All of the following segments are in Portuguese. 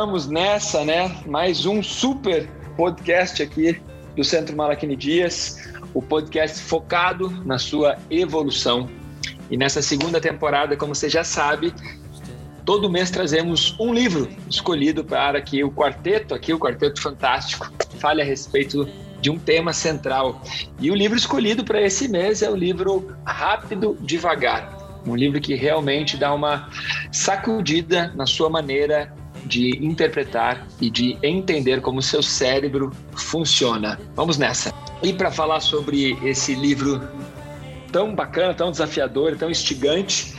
Vamos nessa, né? Mais um super podcast aqui do Centro Malaquini Dias, o podcast focado na sua evolução. E nessa segunda temporada, como você já sabe, todo mês trazemos um livro escolhido para que o quarteto, aqui o Quarteto Fantástico, fale a respeito de um tema central. E o livro escolhido para esse mês é o livro Rápido Devagar. Um livro que realmente dá uma sacudida na sua maneira de interpretar e de entender como o seu cérebro funciona. Vamos nessa. E para falar sobre esse livro tão bacana, tão desafiador, tão instigante,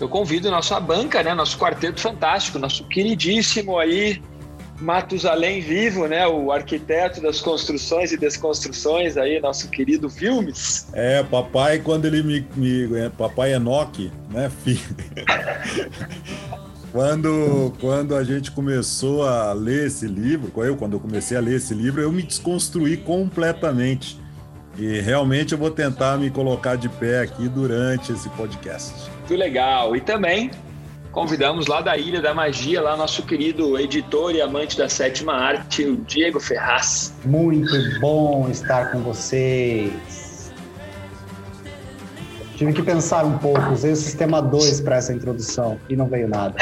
eu convido nossa banca, né, nosso quarteto fantástico, nosso queridíssimo aí Matusalém vivo, né? O arquiteto das construções e desconstruções aí, nosso querido Filmes. É, papai, quando ele me. me é, papai Enoque, né, filho? quando, quando a gente começou a ler esse livro, eu, quando eu comecei a ler esse livro, eu me desconstruí completamente. E realmente eu vou tentar me colocar de pé aqui durante esse podcast. Muito legal. E também convidamos lá da Ilha da Magia, lá nosso querido editor e amante da sétima arte, o Diego Ferraz. Muito bom estar com vocês. Tive que pensar um pouco, usei o sistema 2 para essa introdução e não veio nada.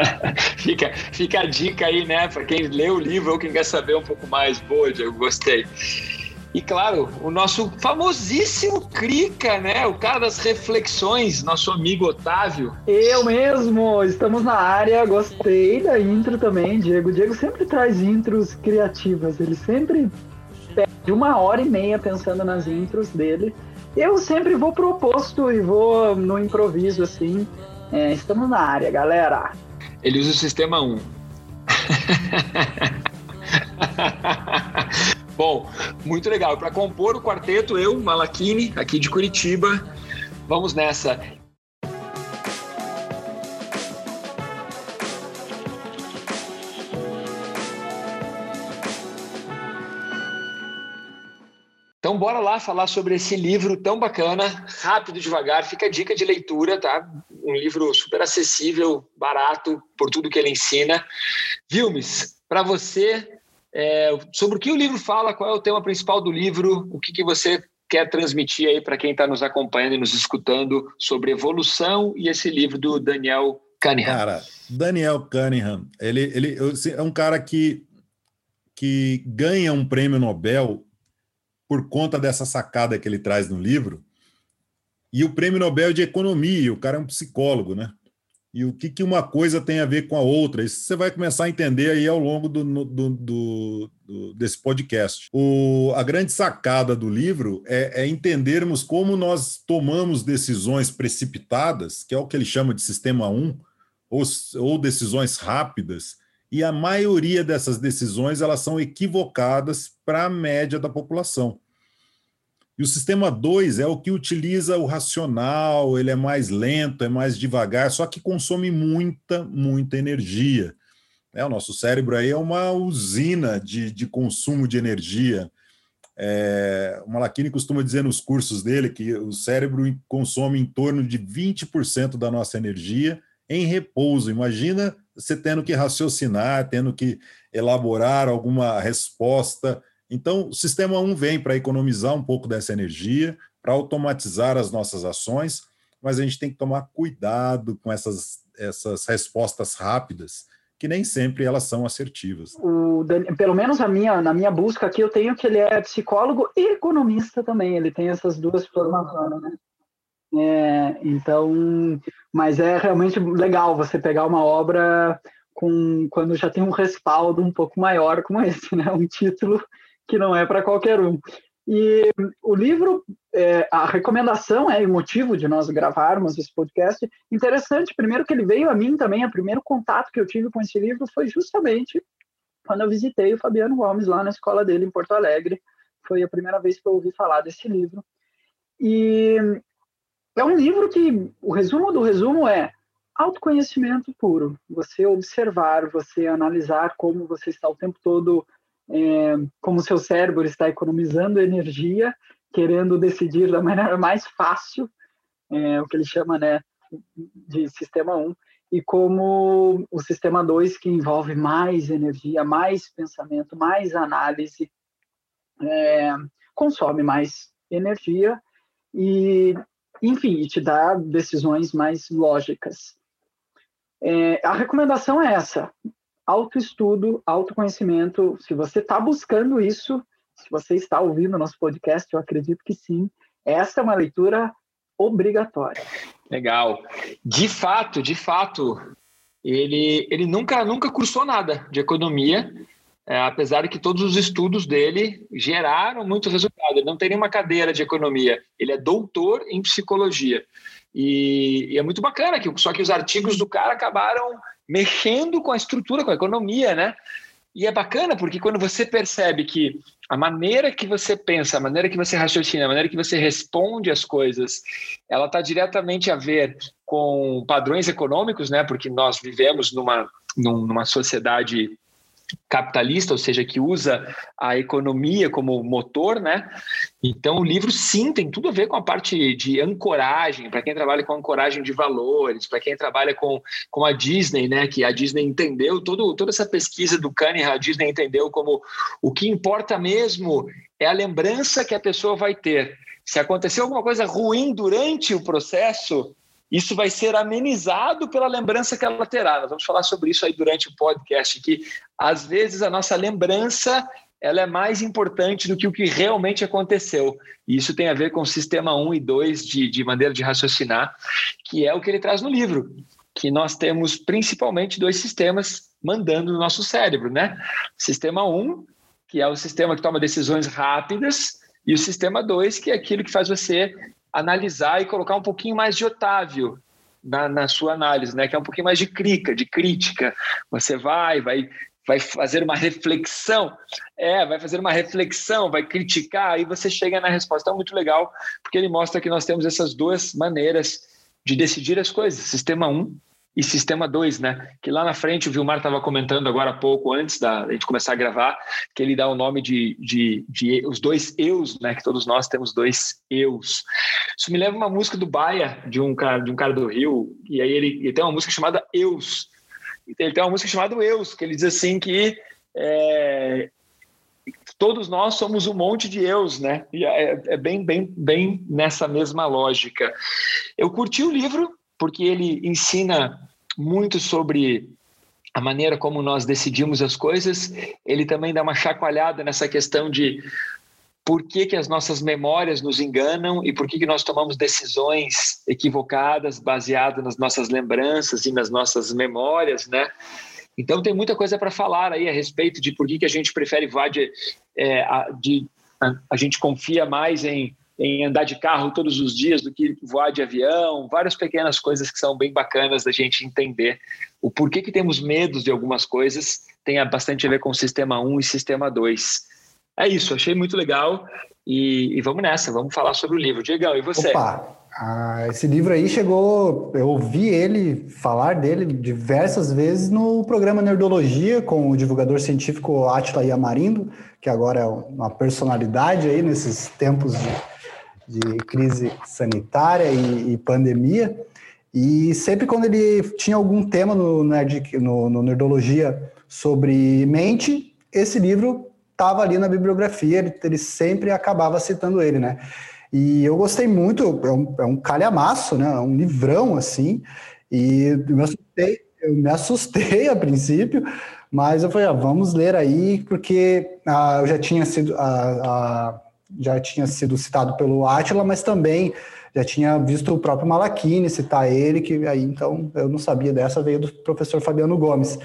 fica, fica a dica aí, né, para quem lê o livro ou quem quer saber um pouco mais. Boa, Diego, gostei. E claro, o nosso famosíssimo Crica, né? O cara das reflexões, nosso amigo Otávio. Eu mesmo, estamos na área, gostei da intro também, Diego. O Diego sempre traz intros criativas, ele sempre perde uma hora e meia pensando nas intros dele. Eu sempre vou pro oposto e vou no improviso, assim. É, estamos na área, galera. Ele usa o sistema 1. Bom, muito legal. Para compor o quarteto, eu, Malakini, aqui de Curitiba. Vamos nessa. Então, bora lá falar sobre esse livro tão bacana, rápido, devagar. Fica a dica de leitura, tá? Um livro super acessível, barato, por tudo que ele ensina. Vilmes, para você, é, sobre o que o livro fala, qual é o tema principal do livro, o que, que você quer transmitir aí para quem está nos acompanhando e nos escutando sobre evolução e esse livro do Daniel Cunningham. Cara, Daniel Cunningham, ele, ele é um cara que, que ganha um prêmio Nobel por conta dessa sacada que ele traz no livro. E o prêmio Nobel de economia, o cara é um psicólogo, né? e o que, que uma coisa tem a ver com a outra. Isso você vai começar a entender aí ao longo do, do, do, do desse podcast. O, a grande sacada do livro é, é, entendermos como nós tomamos decisões precipitadas, que é o que ele chama de sistema 1, ou, ou decisões rápidas, e a maioria dessas decisões elas são equivocadas para a média da população. E o sistema 2 é o que utiliza o racional, ele é mais lento, é mais devagar, só que consome muita, muita energia. É, o nosso cérebro aí é uma usina de, de consumo de energia. É, o Malachini costuma dizer nos cursos dele que o cérebro consome em torno de 20% da nossa energia em repouso. Imagina você tendo que raciocinar, tendo que elaborar alguma resposta então, o sistema 1 vem para economizar um pouco dessa energia, para automatizar as nossas ações, mas a gente tem que tomar cuidado com essas, essas respostas rápidas, que nem sempre elas são assertivas. O, pelo menos a minha, na minha busca aqui, eu tenho que ele é psicólogo e economista também, ele tem essas duas formações, né? É, então, mas é realmente legal você pegar uma obra com quando já tem um respaldo um pouco maior como esse, né? Um título que não é para qualquer um. E o livro, é, a recomendação é o motivo de nós gravarmos esse podcast. Interessante, primeiro que ele veio a mim também, o primeiro contato que eu tive com esse livro foi justamente quando eu visitei o Fabiano Gomes lá na escola dele em Porto Alegre. Foi a primeira vez que eu ouvi falar desse livro. E é um livro que o resumo do resumo é autoconhecimento puro. Você observar, você analisar como você está o tempo todo é, como seu cérebro está economizando energia, querendo decidir da maneira mais fácil, é, o que ele chama né, de sistema 1. e como o sistema 2, que envolve mais energia, mais pensamento, mais análise, é, consome mais energia e, enfim, te dá decisões mais lógicas. É, a recomendação é essa: autoestudo, autoconhecimento. Se você está buscando isso, se você está ouvindo nosso podcast, eu acredito que sim. Essa é uma leitura obrigatória. Legal. De fato, de fato, ele, ele nunca, nunca cursou nada de economia, é, apesar de que todos os estudos dele geraram muito resultado. Ele não tem nenhuma cadeira de economia, ele é doutor em psicologia. E, e, é muito bacana, que, só que os artigos do cara acabaram mexendo com a estrutura, com a economia, né? E é bacana porque quando você percebe que a maneira que você pensa, a maneira que você raciocina, a maneira que você responde às coisas, ela está diretamente a ver com padrões econômicos, né? Porque nós vivemos numa, numa sociedade capitalista, ou seja, que usa a economia como motor, né? Então o livro sim tem tudo a ver com a parte de ancoragem, para quem trabalha com ancoragem de valores, para quem trabalha com, com a Disney, né? Que a Disney entendeu todo, toda essa pesquisa do Cunningham, a Disney entendeu como o que importa mesmo é a lembrança que a pessoa vai ter. Se aconteceu alguma coisa ruim durante o processo, isso vai ser amenizado pela lembrança que ela terá. Nós vamos falar sobre isso aí durante o podcast, que às vezes a nossa lembrança ela é mais importante do que o que realmente aconteceu. E isso tem a ver com o sistema 1 e 2 de, de maneira de raciocinar, que é o que ele traz no livro, que nós temos principalmente dois sistemas mandando no nosso cérebro, né? Sistema 1, que é o sistema que toma decisões rápidas, e o sistema 2, que é aquilo que faz você analisar e colocar um pouquinho mais de Otávio na, na sua análise, né? Que é um pouquinho mais de crica, de crítica. Você vai, vai vai fazer uma reflexão, é, vai fazer uma reflexão, vai criticar, aí você chega na resposta. Então, muito legal, porque ele mostra que nós temos essas duas maneiras de decidir as coisas. Sistema 1 um, e Sistema 2, né? Que lá na frente o Vilmar estava comentando agora há pouco, antes da gente começar a gravar, que ele dá o nome de, de, de, os dois eus, né? Que todos nós temos dois eus. Isso me leva a uma música do Baia, de um cara, de um cara do Rio, e aí ele, ele tem uma música chamada Eus. Ele tem uma música chamada Eus, que ele diz assim que é, todos nós somos um monte de eus, né? E é, é bem, bem, bem nessa mesma lógica. Eu curti o livro, porque ele ensina muito sobre a maneira como nós decidimos as coisas. Ele também dá uma chacoalhada nessa questão de por que, que as nossas memórias nos enganam e por que, que nós tomamos decisões equivocadas baseadas nas nossas lembranças e nas nossas memórias, né? Então tem muita coisa para falar aí a respeito de por que, que a gente prefere voar de, é, de a, a gente confia mais em em andar de carro todos os dias do que voar de avião, várias pequenas coisas que são bem bacanas da gente entender o porquê que temos medos de algumas coisas, tem bastante a ver com o sistema 1 e sistema 2. É isso, achei muito legal e, e vamos nessa, vamos falar sobre o livro. Diegão, e você? Opa, ah, esse livro aí chegou, eu ouvi ele falar dele diversas vezes no programa Nerdologia com o divulgador científico Atila Yamarindo, que agora é uma personalidade aí nesses tempos de de crise sanitária e, e, pandemia. E sempre quando ele tinha algum tema no, Nerd, no, no Nerdologia sobre mente, esse livro estava ali na bibliografia, ele, ele, sempre acabava citando ele, né? E eu gostei muito, é um, é um calhamaço, né? É um livrão, assim, e eu me assustei, eu me assustei a princípio, mas eu falei, ah, vamos ler aí, porque ah, eu já tinha sido... Ah, ah, já tinha sido citado pelo Átila, mas também já tinha visto o próprio Malachini citar ele, que aí então eu não sabia dessa, veio do professor Fabiano Gomes.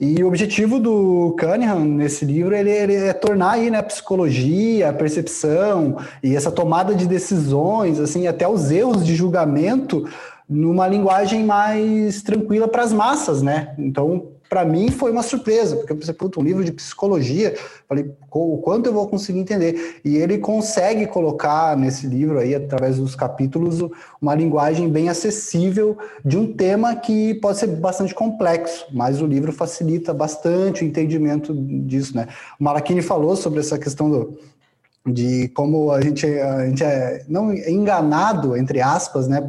E o objetivo do Cunningham nesse livro ele, ele é tornar aí, né, a psicologia, a percepção e essa tomada de decisões, assim, até os erros de julgamento numa linguagem mais tranquila para as massas, né? Então, para mim foi uma surpresa, porque eu pensei, puta, um livro de psicologia, falei, o quanto eu vou conseguir entender? E ele consegue colocar nesse livro aí, através dos capítulos, uma linguagem bem acessível de um tema que pode ser bastante complexo, mas o livro facilita bastante o entendimento disso, né? O Malachini falou sobre essa questão do, de como a gente, a gente é não enganado, entre aspas, né,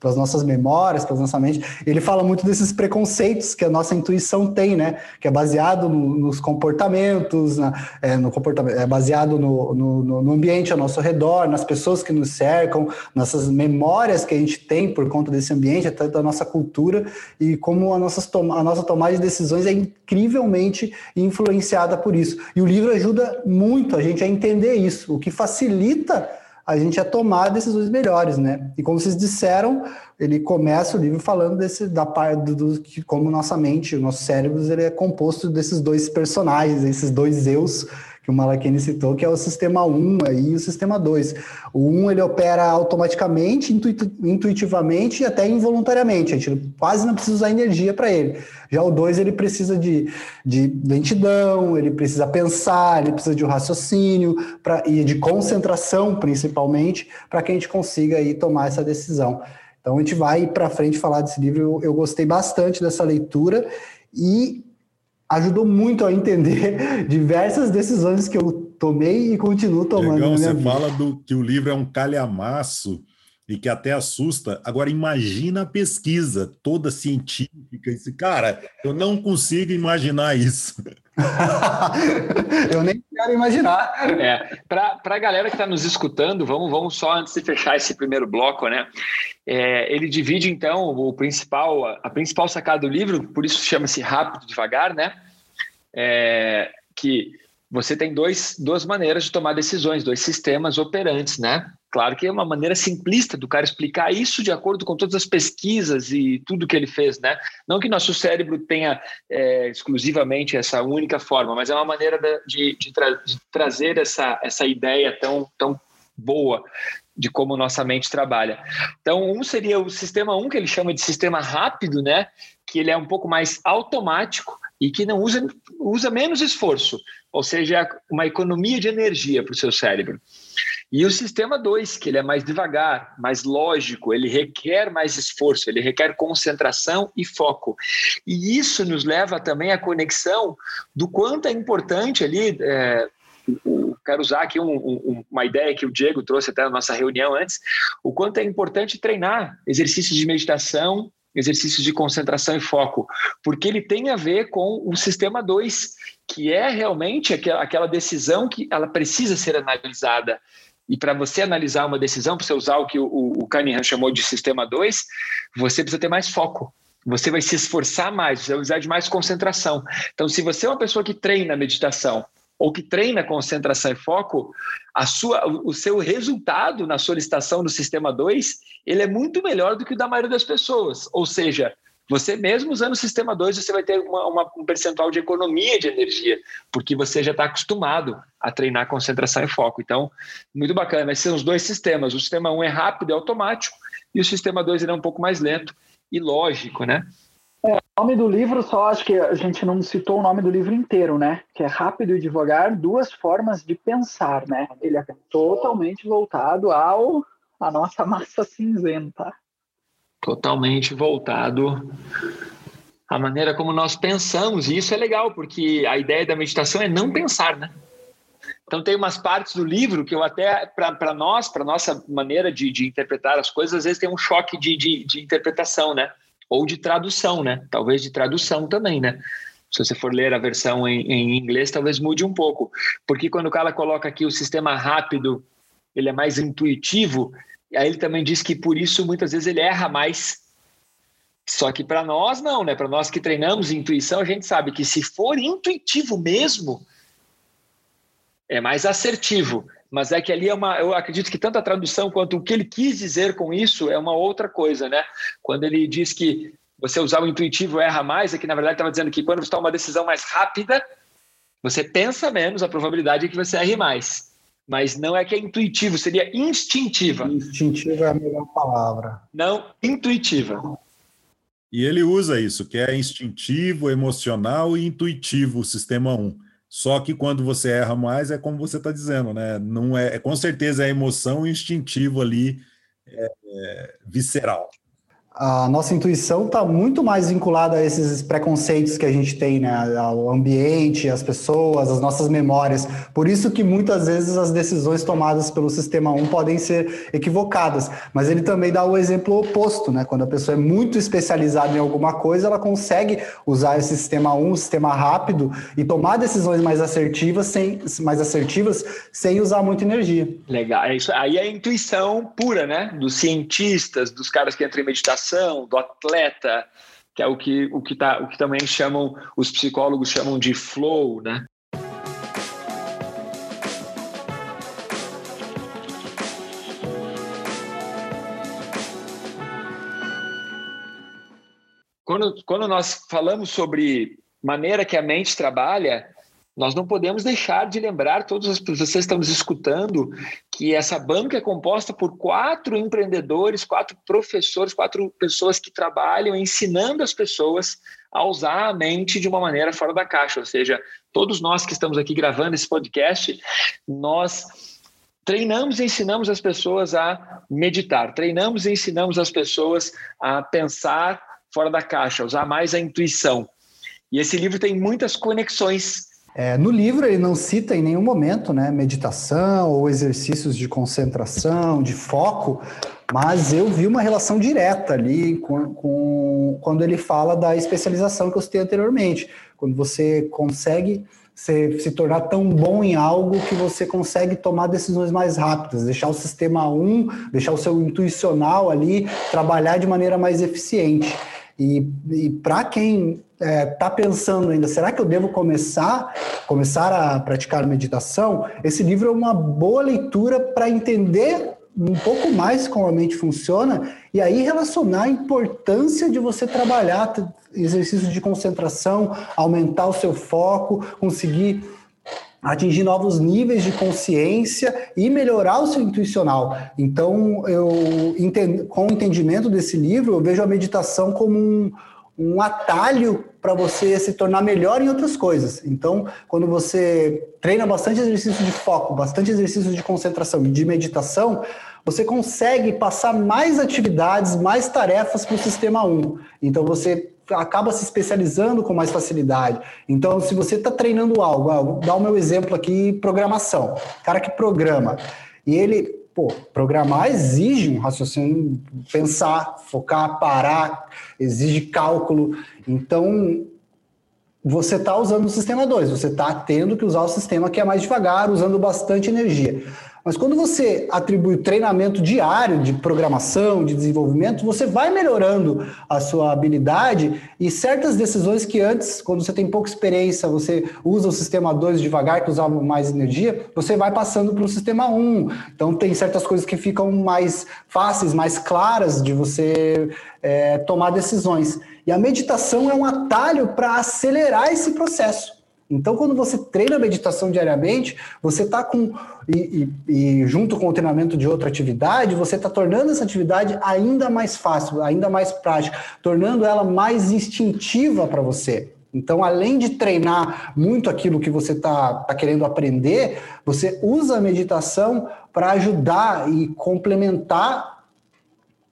pelas nossas memórias, pela nossa mente. Ele fala muito desses preconceitos que a nossa intuição tem, né, que é baseado no, nos comportamentos, na, é, no comportamento, é baseado no, no, no, ambiente ao nosso redor, nas pessoas que nos cercam, nessas memórias que a gente tem por conta desse ambiente, até da nossa cultura, e como a, nossas a nossa tomada de decisões é incrivelmente influenciada por isso. E o livro ajuda muito a gente a entender isso isso, o que facilita a gente a tomar decisões melhores, né? E como vocês disseram, ele começa o livro falando desse da parte do, que como nossa mente, o nosso cérebro, ele é composto desses dois personagens, esses dois eus que o Malakini citou, que é o sistema 1 e o sistema 2. O 1 ele opera automaticamente, intuitivamente e até involuntariamente. A gente quase não precisa usar energia para ele. Já o 2 ele precisa de, de lentidão, ele precisa pensar, ele precisa de um raciocínio pra, e de concentração, principalmente, para que a gente consiga aí tomar essa decisão. Então a gente vai para frente falar desse livro. Eu, eu gostei bastante dessa leitura e ajudou muito a entender diversas decisões que eu tomei e continuo tomando. Legal, você vida. fala do que o livro é um calhamaço e que até assusta. Agora imagina a pesquisa toda científica. Esse cara, eu não consigo imaginar isso. eu nem quero imaginar. É, Para a galera que está nos escutando, vamos, vamos só antes de fechar esse primeiro bloco, né? É, ele divide então o principal, a principal sacada do livro, por isso chama-se rápido devagar, né? É, que você tem dois, duas maneiras de tomar decisões, dois sistemas operantes, né? Claro que é uma maneira simplista do cara explicar isso de acordo com todas as pesquisas e tudo que ele fez, né? Não que nosso cérebro tenha é, exclusivamente essa única forma, mas é uma maneira de, de, tra de trazer essa, essa ideia tão, tão boa de como nossa mente trabalha. Então, um seria o sistema 1, um, que ele chama de sistema rápido, né? Que ele é um pouco mais automático e que não usa, usa menos esforço, ou seja, uma economia de energia para o seu cérebro. E o sistema 2, que ele é mais devagar, mais lógico, ele requer mais esforço, ele requer concentração e foco. E isso nos leva também à conexão do quanto é importante ali. É, quero usar aqui um, um, uma ideia que o Diego trouxe até na nossa reunião antes, o quanto é importante treinar exercícios de meditação, exercícios de concentração e foco, porque ele tem a ver com o sistema 2, que é realmente aquela decisão que ela precisa ser analisada. E para você analisar uma decisão, para você usar o que o, o Cunningham chamou de sistema 2, você precisa ter mais foco. Você vai se esforçar mais, você vai precisar de mais concentração. Então, se você é uma pessoa que treina meditação, ou que treina concentração e foco, a sua, o seu resultado na solicitação do sistema 2, ele é muito melhor do que o da maioria das pessoas. Ou seja, você mesmo usando o sistema 2, você vai ter uma, uma, um percentual de economia de energia, porque você já está acostumado a treinar concentração e foco. Então, muito bacana. Esses são os dois sistemas. O sistema 1 um é rápido e automático, e o sistema 2 é um pouco mais lento e lógico, né? É, o nome do livro, só acho que a gente não citou o nome do livro inteiro, né? Que é Rápido e Devagar, Duas Formas de Pensar, né? Ele é totalmente voltado ao a nossa massa cinzenta. Totalmente voltado à maneira como nós pensamos, e isso é legal, porque a ideia da meditação é não pensar, né? Então tem umas partes do livro que eu até, para nós, para nossa maneira de, de, interpretar as coisas, às vezes tem um choque de, de, de interpretação, né? Ou de tradução, né? Talvez de tradução também, né? Se você for ler a versão em, em, inglês, talvez mude um pouco. Porque quando o cara coloca aqui o sistema rápido, ele é mais intuitivo, aí ele também diz que por isso muitas vezes ele erra mais. Só que para nós não, né? Para nós que treinamos intuição, a gente sabe que se for intuitivo mesmo, é mais assertivo mas é que ali é uma, eu acredito que tanto a tradução quanto o que ele quis dizer com isso é uma outra coisa, né? Quando ele diz que você usar o intuitivo erra mais, é que na verdade estava dizendo que quando você toma uma decisão mais rápida, você pensa menos, a probabilidade é que você erre mais. Mas não é que é intuitivo, seria instintiva. Instintiva é a melhor palavra. Não intuitiva. E ele usa isso, que é instintivo, emocional e intuitivo, o sistema 1. Só que quando você erra mais, é como você está dizendo, né? Não é, é, com certeza é emoção instintiva ali, é, visceral. A nossa intuição está muito mais vinculada a esses preconceitos que a gente tem, né? Ao ambiente, as pessoas, as nossas memórias. Por isso que muitas vezes as decisões tomadas pelo sistema 1 podem ser equivocadas. Mas ele também dá o exemplo oposto, né? Quando a pessoa é muito especializada em alguma coisa, ela consegue usar esse sistema 1, sistema rápido, e tomar decisões mais assertivas sem, mais assertivas sem usar muita energia. Legal. É isso. Aí é a intuição pura, né? Dos cientistas, dos caras que entram em meditação do atleta, que é o que, o que, tá, o que também chamam, os psicólogos chamam de flow, né? Quando, quando nós falamos sobre maneira que a mente trabalha, nós não podemos deixar de lembrar, todos os, vocês estão nos escutando, que essa banca é composta por quatro empreendedores, quatro professores, quatro pessoas que trabalham ensinando as pessoas a usar a mente de uma maneira fora da caixa. Ou seja, todos nós que estamos aqui gravando esse podcast, nós treinamos e ensinamos as pessoas a meditar, treinamos e ensinamos as pessoas a pensar fora da caixa, usar mais a intuição. E esse livro tem muitas conexões é, no livro ele não cita em nenhum momento né, meditação ou exercícios de concentração, de foco, mas eu vi uma relação direta ali com, com, quando ele fala da especialização que eu citei anteriormente. Quando você consegue se, se tornar tão bom em algo que você consegue tomar decisões mais rápidas, deixar o sistema 1, deixar o seu intuicional ali trabalhar de maneira mais eficiente. E, e para quem é, tá pensando ainda, será que eu devo começar, começar a praticar meditação? Esse livro é uma boa leitura para entender um pouco mais como a mente funciona e aí relacionar a importância de você trabalhar exercícios de concentração, aumentar o seu foco, conseguir atingir novos níveis de consciência e melhorar o seu intuicional. Então, eu com o entendimento desse livro, eu vejo a meditação como um, um atalho para você se tornar melhor em outras coisas. Então, quando você treina bastante exercício de foco, bastante exercício de concentração e de meditação, você consegue passar mais atividades, mais tarefas para o sistema 1. Então, você acaba se especializando com mais facilidade. Então, se você está treinando algo, ah, dar o meu exemplo aqui, programação. cara que programa, e ele, pô, programar exige um raciocínio, pensar, focar, parar, exige cálculo. Então, você está usando o sistema 2, você está tendo que usar o sistema que é mais devagar, usando bastante energia. Mas quando você atribui treinamento diário de programação, de desenvolvimento, você vai melhorando a sua habilidade e certas decisões que antes, quando você tem pouca experiência, você usa o sistema 2 devagar, que usava mais energia, você vai passando para o sistema 1. Um. Então tem certas coisas que ficam mais fáceis, mais claras de você é, tomar decisões. E a meditação é um atalho para acelerar esse processo. Então, quando você treina a meditação diariamente, você está com. E, e, e, junto com o treinamento de outra atividade, você está tornando essa atividade ainda mais fácil, ainda mais prática, tornando ela mais instintiva para você. Então, além de treinar muito aquilo que você está tá querendo aprender, você usa a meditação para ajudar e complementar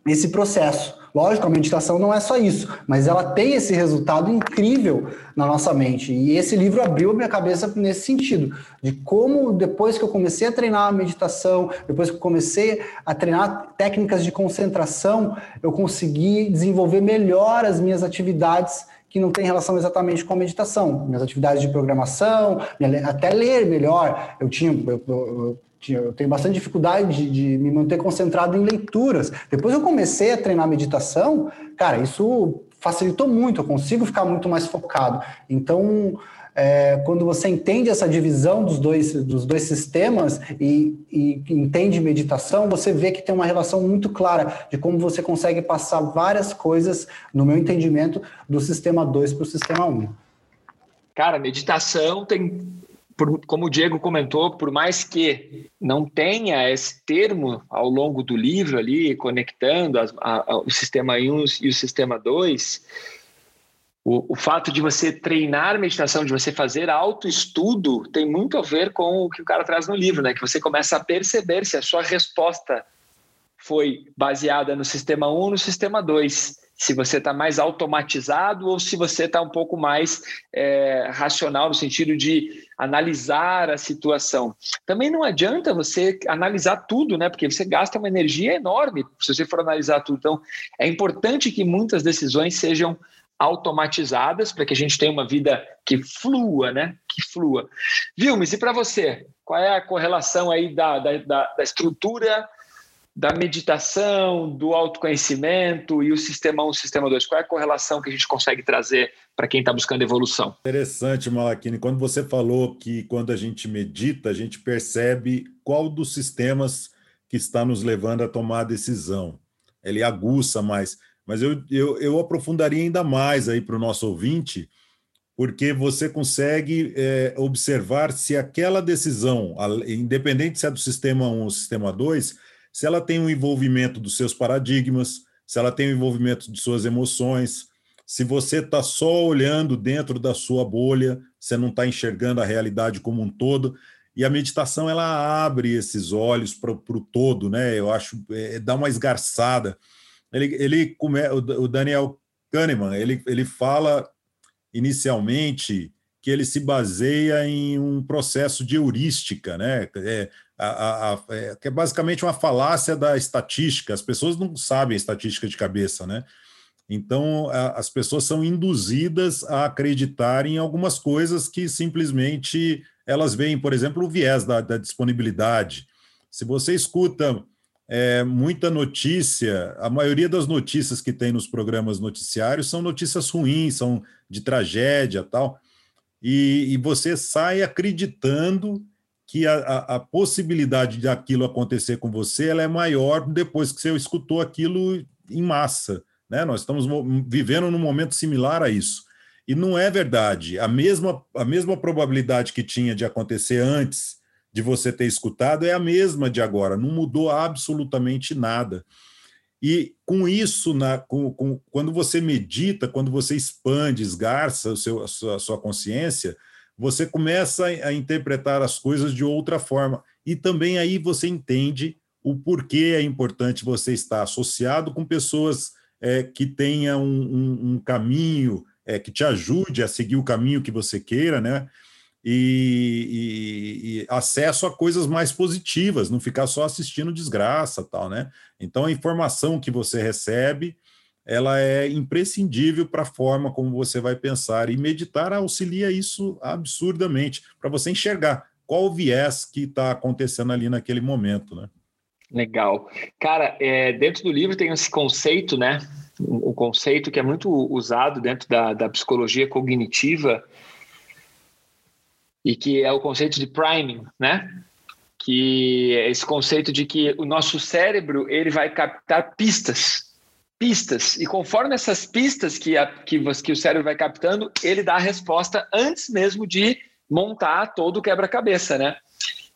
esse processo. Lógico, a meditação não é só isso, mas ela tem esse resultado incrível na nossa mente. E esse livro abriu minha cabeça nesse sentido, de como depois que eu comecei a treinar a meditação, depois que eu comecei a treinar técnicas de concentração, eu consegui desenvolver melhor as minhas atividades que não tem relação exatamente com a meditação. Minhas atividades de programação, até ler melhor. Eu tinha, eu, eu, eu tenho bastante dificuldade de, de, me manter concentrado em leituras. Depois eu comecei a treinar meditação, cara, isso facilitou muito, eu consigo ficar muito mais focado. Então, é, quando você entende essa divisão dos dois, dos dois sistemas e, e entende meditação, você vê que tem uma relação muito clara de como você consegue passar várias coisas, no meu entendimento, do sistema 2 para o sistema 1. Um. Cara, meditação tem por, como o Diego comentou, por mais que não tenha esse termo ao longo do livro ali, conectando as, a, a, o sistema 1 e o sistema 2, o, o, fato de você treinar meditação, de você fazer autoestudo, tem muito a ver com o que o cara traz no livro, né? Que você começa a perceber se a sua resposta foi baseada no sistema 1 ou no sistema 2 se você está mais automatizado ou se você está um pouco mais é, racional no sentido de analisar a situação. Também não adianta você analisar tudo, né? Porque você gasta uma energia enorme se você for analisar tudo. Então, é importante que muitas decisões sejam automatizadas para que a gente tenha uma vida que flua, né? Que flua. Vilmes, e para você? Qual é a correlação aí da, da, da, estrutura da meditação, do autoconhecimento e o sistema 1, um, sistema 2? Qual é a correlação que a gente consegue trazer para quem está buscando evolução? Interessante, Malakini. Quando você falou que quando a gente medita, a gente percebe qual dos sistemas que está nos levando a tomar a decisão. Ele aguça mais. Mas eu, eu, eu aprofundaria ainda mais aí para o nosso ouvinte, porque você consegue é, observar se aquela decisão, independente se é do sistema 1 ou sistema 2, se ela tem um envolvimento dos seus paradigmas, se ela tem um envolvimento de suas emoções, se você está só olhando dentro da sua bolha, você não está enxergando a realidade como um todo. E a meditação ela abre esses olhos para o todo, né? Eu acho, é, dá uma esgarçada. Ele, ele o Daniel Kahneman, ele, ele fala inicialmente que ele se baseia em um processo de heurística, né? É, a, a, a, é, que é basicamente uma falácia da estatística. As pessoas não sabem estatística de cabeça, né? Então, as pessoas são induzidas a acreditar em algumas coisas que simplesmente elas veem, por exemplo, o viés da, da disponibilidade. Se você escuta é, muita notícia, a maioria das notícias que tem nos programas noticiários são notícias ruins, são de tragédia tal, e, e você sai acreditando que a, a, a, possibilidade de aquilo acontecer com você ela é maior depois que você escutou aquilo em massa. Né? Nós estamos vivendo num momento similar a isso. E não é verdade. A mesma, a mesma probabilidade que tinha de acontecer antes de você ter escutado é a mesma de agora. Não mudou absolutamente nada. E com isso, na, com, com, quando você medita, quando você expande, esgarça o seu, a, sua, a sua consciência, você começa a interpretar as coisas de outra forma. E também aí você entende o porquê é importante você estar associado com pessoas é, que tenham um, um, um caminho, é, que te ajude a seguir o caminho que você queira, né? E, e, e, acesso a coisas mais positivas, não ficar só assistindo desgraça, tal, né? Então a informação que você recebe ela é imprescindível para a forma como você vai pensar. E meditar auxilia isso absurdamente, para você enxergar qual o viés que está acontecendo ali naquele momento, né? Legal. Cara, é, dentro do livro tem esse conceito, né? O conceito que é muito usado dentro da, da psicologia cognitiva e que é o conceito de priming, né? Que é esse conceito de que o nosso cérebro ele vai captar pistas pistas. E conforme essas pistas que, a, que, que o cérebro vai captando, ele dá a resposta antes mesmo de montar todo o quebra-cabeça, né?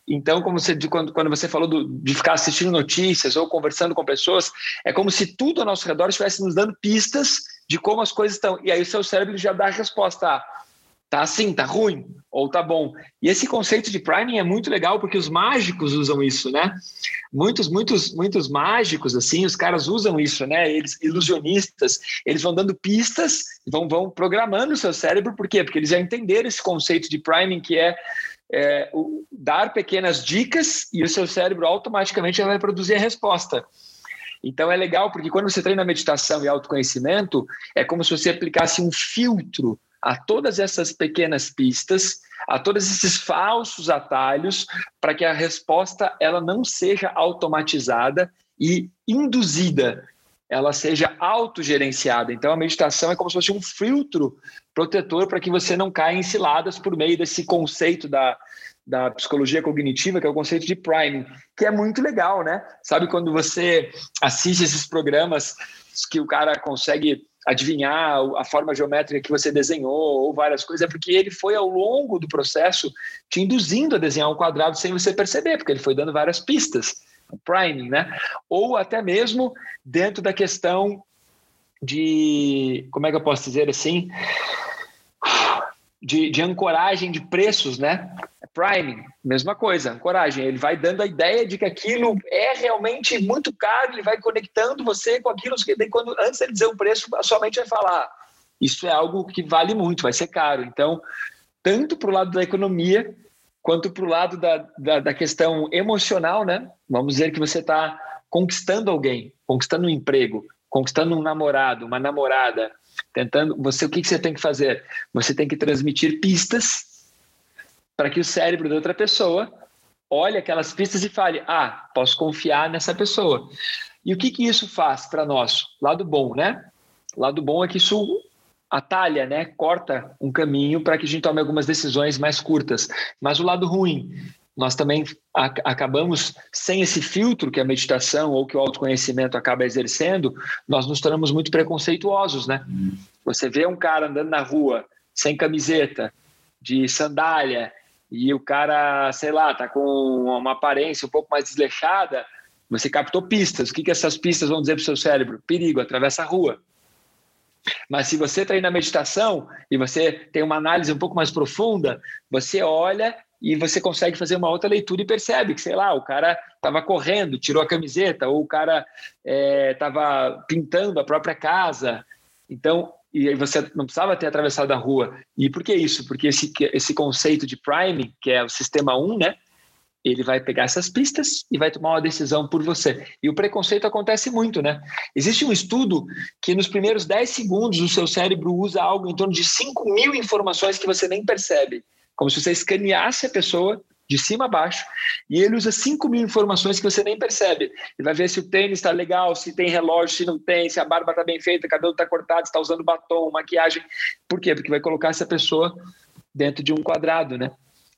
Então, como você, quando, quando você falou do, de ficar assistindo notícias ou conversando com pessoas, é como se tudo ao nosso redor estivesse nos dando pistas de como as coisas estão. E aí o seu cérebro já dá a resposta. Ah, tá assim, tá ruim ou tá bom. E esse conceito de priming é muito legal porque os mágicos usam isso, né? Muitos, muitos, muitos mágicos assim, os caras usam isso, né? Eles ilusionistas, eles vão dando pistas, vão vão programando o seu cérebro, por quê? Porque eles já entenderam esse conceito de priming que é é, o, dar pequenas dicas e o seu cérebro automaticamente vai produzir a resposta. Então é legal porque quando você treina meditação e autoconhecimento, é como se você aplicasse um filtro a todas essas pequenas pistas, a todos esses falsos atalhos, para que a resposta ela não seja automatizada e induzida, ela seja autogerenciada. Então a meditação é como se fosse um filtro protetor para que você não caia em ciladas por meio desse conceito da, da psicologia cognitiva, que é o conceito de priming, que é muito legal, né? Sabe quando você assiste esses programas que o cara consegue adivinhar a forma geométrica que você desenhou ou várias coisas, é porque ele foi ao longo do processo te induzindo a desenhar um quadrado sem você perceber, porque ele foi dando várias pistas, priming, né? Ou até mesmo dentro da questão de, como é que eu posso dizer assim, de, de ancoragem de preços, né? Priming, mesma coisa, coragem. Ele vai dando a ideia de que aquilo é realmente muito caro, ele vai conectando você com aquilo. Quando, antes de dizer o preço, a sua mente vai falar: isso é algo que vale muito, vai ser caro. Então, tanto para o lado da economia, quanto para o lado da, da, da, questão emocional, né? Vamos dizer que você está conquistando alguém, conquistando um emprego, conquistando um namorado, uma namorada, tentando. Você, o que, que você tem que fazer? Você tem que transmitir pistas para que o cérebro da outra pessoa olhe aquelas pistas e fale: ah, posso confiar nessa pessoa. E o que, que isso faz para nós? Lado bom, né? Lado bom é que isso atalha, né? Corta um caminho para que a gente tome algumas decisões mais curtas. Mas o lado ruim, nós também acabamos sem esse filtro que a meditação ou que o autoconhecimento acaba exercendo, nós nos tornamos muito preconceituosos, né? Você vê um cara andando na rua sem camiseta, de sandália, e o cara, sei lá, tá com uma aparência um pouco mais desleixada, você captou pistas. O que, que essas pistas vão dizer para o seu cérebro? Perigo, atravessa a rua. Mas se você está aí na meditação e você tem uma análise um pouco mais profunda, você olha e você consegue fazer uma outra leitura e percebe que, sei lá, o cara estava correndo, tirou a camiseta, ou o cara estava é, pintando a própria casa. Então, e aí você não precisava ter atravessado a rua. E por que isso? Porque esse, esse conceito de priming, que é o sistema 1, né? Ele vai pegar essas pistas e vai tomar uma decisão por você. E o preconceito acontece muito, né? Existe um estudo que nos primeiros 10 segundos o seu cérebro usa algo em torno de 5 mil informações que você nem percebe. Como se você escaneasse a pessoa de cima a baixo, e ele usa 5 mil informações que você nem percebe. Ele vai ver se o tênis está legal, se tem relógio, se não tem, se a barba está bem feita, o cabelo está cortado, se está usando batom, maquiagem. Por quê? Porque vai colocar essa pessoa dentro de um quadrado, né?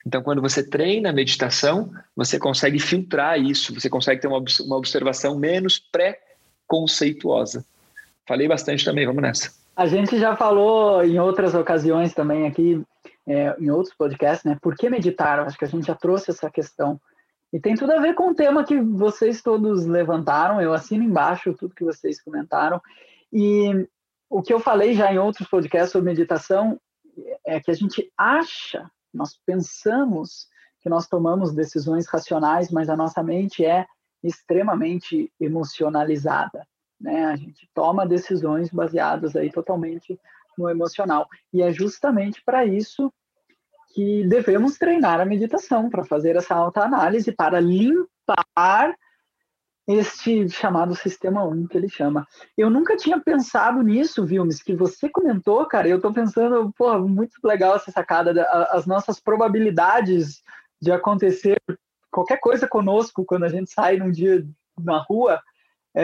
Então, quando você treina a meditação, você consegue filtrar isso, você consegue ter uma, uma observação menos pré-conceituosa. Falei bastante também, vamos nessa. A gente já falou em outras ocasiões também aqui é, em outros podcasts, né? Por que meditar? Acho que a gente já trouxe essa questão. E tem tudo a ver com o tema que vocês todos levantaram. Eu assino embaixo tudo que vocês comentaram. E o que eu falei já em outros podcasts sobre meditação é que a gente acha, nós pensamos que nós tomamos decisões racionais, mas a nossa mente é extremamente emocionalizada. Né? A gente toma decisões baseadas aí totalmente no emocional. E é justamente para isso que devemos treinar a meditação, para fazer essa autoanálise, para limpar este chamado sistema 1 que ele chama. Eu nunca tinha pensado nisso, Vilmes, que você comentou, cara. Eu estou pensando, pô, muito legal essa sacada, as nossas probabilidades de acontecer qualquer coisa conosco quando a gente sai num dia na rua,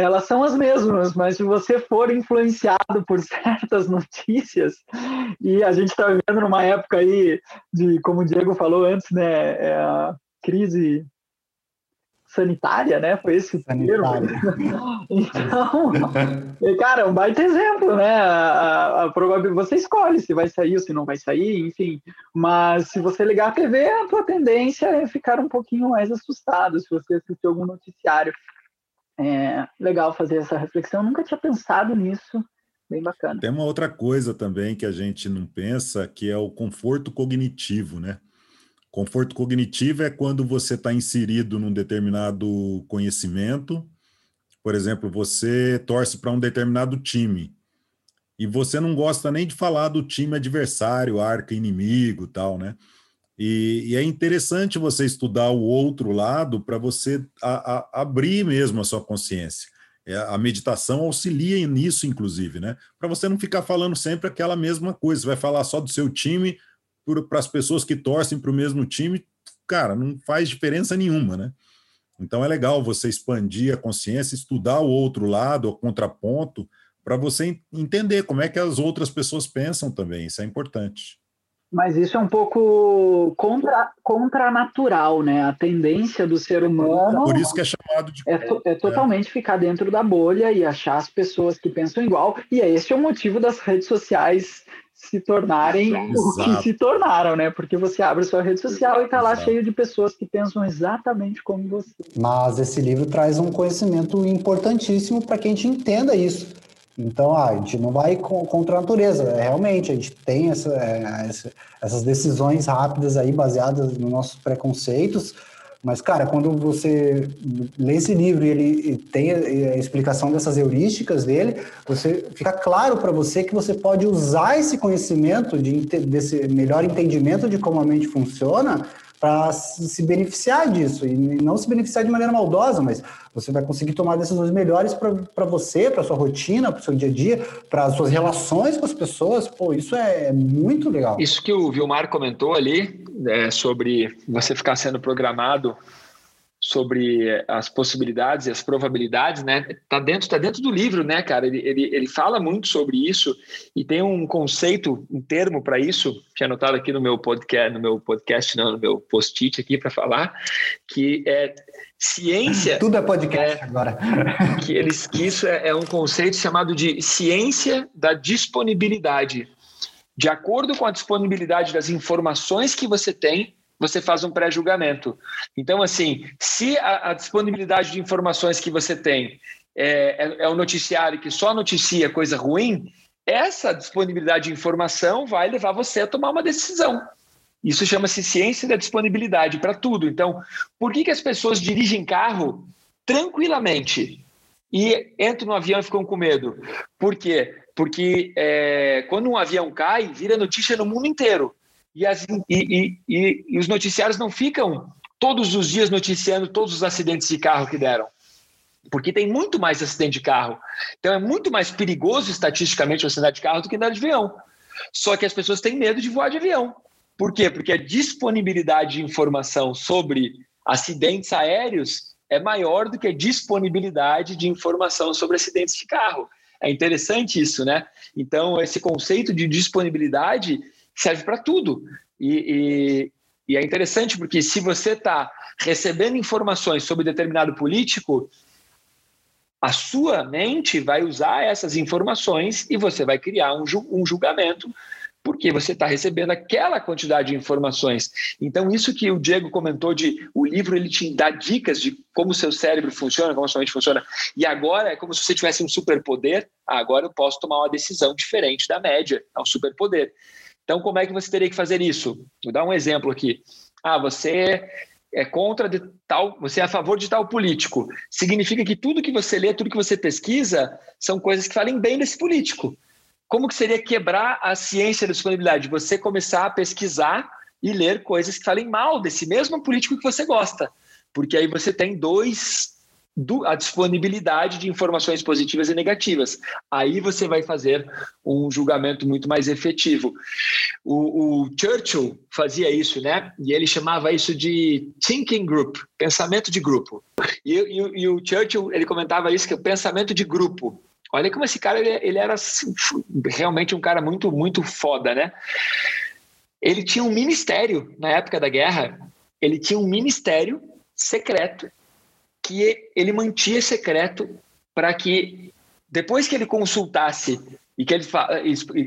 elas são as mesmas, mas se você for influenciado por certas notícias, e a gente está vivendo numa época aí de, como o Diego falou antes, né, é a crise sanitária, né? Foi esse termo. então, cara, é um baita exemplo, né? A, a, probabilidade você escolhe se vai sair ou se não vai sair, enfim. Mas se você ligar a TV, a tua tendência é ficar um pouquinho mais assustado se você assistir algum noticiário. É legal fazer essa reflexão. Eu nunca tinha pensado nisso. Bem bacana. Tem uma outra coisa também que a gente não pensa, que é o conforto cognitivo, né? Conforto cognitivo é quando você está inserido num determinado conhecimento. Por exemplo, você torce para um determinado time e você não gosta nem de falar do time adversário, arca inimigo, tal, né? E, e, é interessante você estudar o outro lado para você a, a, abrir mesmo a sua consciência. É, a meditação auxilia nisso, inclusive, né? Para você não ficar falando sempre aquela mesma coisa. Você vai falar só do seu time para as pessoas que torcem para o mesmo time, cara, não faz diferença nenhuma, né? Então é legal você expandir a consciência, estudar o outro lado, o contraponto, para você entender como é que as outras pessoas pensam também. Isso é importante. Mas isso é um pouco contra, contranatural, né? A tendência do ser humano. Por isso que é chamado de. É, to, é totalmente é. ficar dentro da bolha e achar as pessoas que pensam igual. E é esse é o motivo das redes sociais se tornarem Exato. o que se tornaram, né? Porque você abre sua rede social e tá lá Exato. cheio de pessoas que pensam exatamente como você. Mas esse livro traz um conhecimento importantíssimo para que a gente entenda isso Então, ah, a gente não vai contra a natureza. É, realmente, a gente tem é, essa, essas decisões rápidas aí, baseadas nos nossos preconceitos, mas, cara, quando você lê esse livro e ele tem a explicação dessas heurísticas dele, você fica claro para você que você pode usar esse conhecimento, de, desse melhor entendimento de como a mente funciona, para se beneficiar disso e não se beneficiar de maneira maldosa, mas você vai conseguir tomar decisões melhores para você, para sua rotina, para o seu dia a dia, para as suas relações com as pessoas. Pô, isso é muito legal. Isso que o Vilmar comentou ali é, sobre você ficar sendo programado sobre as possibilidades e as probabilidades, né? Tá dentro, tá dentro do livro, né, cara? Ele, ele, ele fala muito sobre isso e tem um conceito, um termo para isso, que é anotado aqui no meu podcast, no meu podcast, não, no meu post-it aqui para falar, que é ciência. Tudo é podcast é, agora. Que eles, que isso é, é um conceito chamado de ciência da disponibilidade. De acordo com a disponibilidade das informações que você tem, você faz um pré-julgamento. Então, assim, se a, a, disponibilidade de informações que você tem é, é, é um noticiário que só noticia coisa ruim, essa disponibilidade de informação vai levar você a tomar uma decisão. Isso chama-se ciência da disponibilidade para tudo. Então, por que, que as pessoas dirigem carro tranquilamente e entram no avião e ficam com medo? Por quê? Porque é, quando um avião cai, vira notícia no mundo inteiro. E, as, e, e, e, os noticiários não ficam todos os dias noticiando todos os acidentes de carro que deram porque tem muito mais acidente de carro. Então é muito mais perigoso estatisticamente você andar de carro do que andar de avião. Só que as pessoas têm medo de voar de avião. Por quê? Porque a disponibilidade de informação sobre acidentes aéreos é maior do que a disponibilidade de informação sobre acidentes de carro. É interessante isso, né? Então, esse conceito de disponibilidade serve para tudo. E, e, e, é interessante porque se você está recebendo informações sobre determinado político, a sua mente vai usar essas informações e você vai criar um, um julgamento porque você está recebendo aquela quantidade de informações. Então, isso que o Diego comentou de o livro ele te dá dicas de como o seu cérebro funciona, como a sua mente funciona, e agora é como se você tivesse um superpoder, ah, agora eu posso tomar uma decisão diferente da média, é um superpoder. Então, como é que você teria que fazer isso? Vou dar um exemplo aqui. Ah, você é contra de tal, você é a favor de tal político. Significa que tudo que você lê, tudo que você pesquisa, são coisas que falem bem desse político. Como que seria quebrar a ciência da disponibilidade? Você começar a pesquisar e ler coisas que falem mal desse mesmo político que você gosta. Porque aí você tem dois do, a disponibilidade de informações positivas e negativas. Aí você vai fazer um julgamento muito mais efetivo. O, o, Churchill fazia isso, né? E ele chamava isso de thinking group, pensamento de grupo. E, e, e o Churchill ele comentava isso que é o pensamento de grupo. Olha como esse cara ele, ele era assim, realmente um cara muito muito foda, né? Ele tinha um ministério na época da guerra. Ele tinha um ministério secreto que ele mantinha secreto para que depois que ele consultasse e que ele,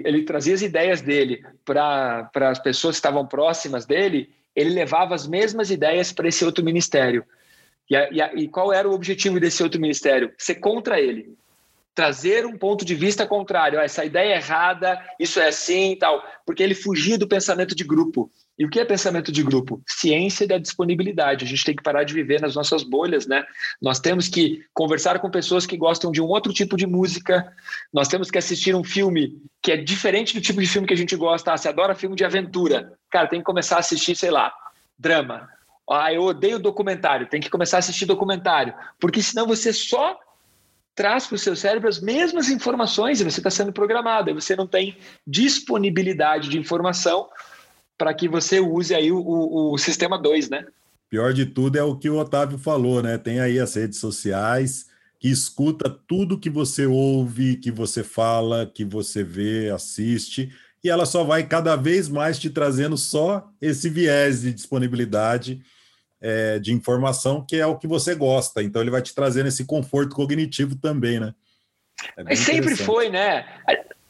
ele trazia as ideias dele para as pessoas que estavam próximas dele, ele levava as mesmas ideias para esse outro ministério. E, a, e, a, e, qual era o objetivo desse outro ministério? Ser contra ele. Trazer um ponto de vista contrário. Ah, essa ideia é errada, isso é assim e tal. Porque ele fugia do pensamento de grupo. E o que é pensamento de grupo? Ciência da disponibilidade. A gente tem que parar de viver nas nossas bolhas, né? Nós temos que conversar com pessoas que gostam de um outro tipo de música. Nós temos que assistir um filme que é diferente do tipo de filme que a gente gosta. Ah, você adora filme de aventura. Cara, tem que começar a assistir, sei lá, drama. Ah, eu odeio documentário. Tem que começar a assistir documentário. Porque senão você só traz para o seu cérebro as mesmas informações e você está sendo programado. E você não tem disponibilidade de informação para que você use aí o, o, o sistema 2, né? Pior de tudo é o que o Otávio falou, né? Tem aí as redes sociais que escuta tudo que você ouve, que você fala, que você vê, assiste, e ela só vai cada vez mais te trazendo só esse viés de disponibilidade é, de informação, que é o que você gosta. Então ele vai te trazendo esse conforto cognitivo também, né? É Mas sempre foi, né?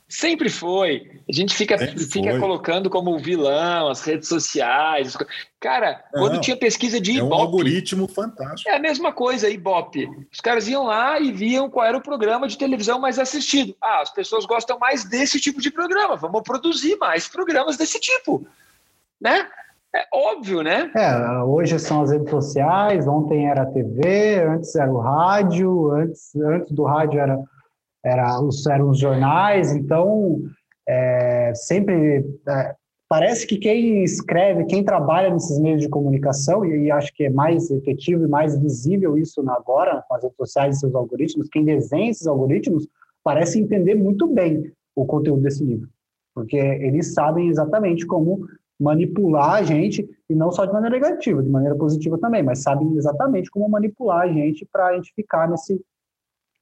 Sempre foi. A gente fica, fica colocando como vilão as redes sociais. Cara, Não, quando tinha pesquisa de Ibope. É um algoritmo fantástico. É a mesma coisa, Ibope. Os caras iam lá e viam qual era o programa de televisão mais assistido. Ah, as pessoas gostam mais desse tipo de programa. Vamos produzir mais programas desse tipo. Né? É óbvio, né? É, hoje são as redes sociais, ontem era a TV, antes era o rádio, antes, antes do rádio era era os, eram os jornais, então é, sempre é, parece que quem escreve, quem trabalha nesses meios de comunicação, e, e, acho que é mais efetivo e mais visível isso agora com as redes sociais e seus algoritmos, quem desenha esses algoritmos parece entender muito bem o conteúdo desse livro, porque eles sabem exatamente como manipular a gente, e não só de maneira negativa, de maneira positiva também, mas sabem exatamente como manipular a gente para a gente ficar nesse,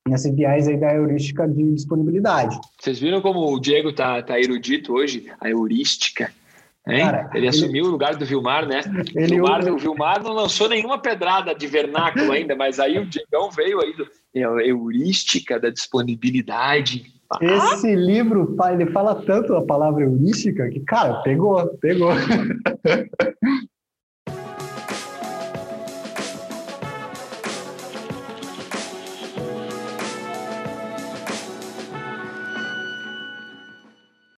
nesse viés aí da heurística de disponibilidade. Vocês viram como o Diego tá, tá erudito hoje? A heurística. Hein? Cara, ele, ele assumiu o lugar do Vilmar, né? Ele, Vilmar, o Vilmar não lançou nenhuma pedrada de vernáculo ainda, mas aí o Diegão veio aí do é, heurística da disponibilidade. Esse livro, ele fala tanto a palavra heurística que, cara, pegou, pegou.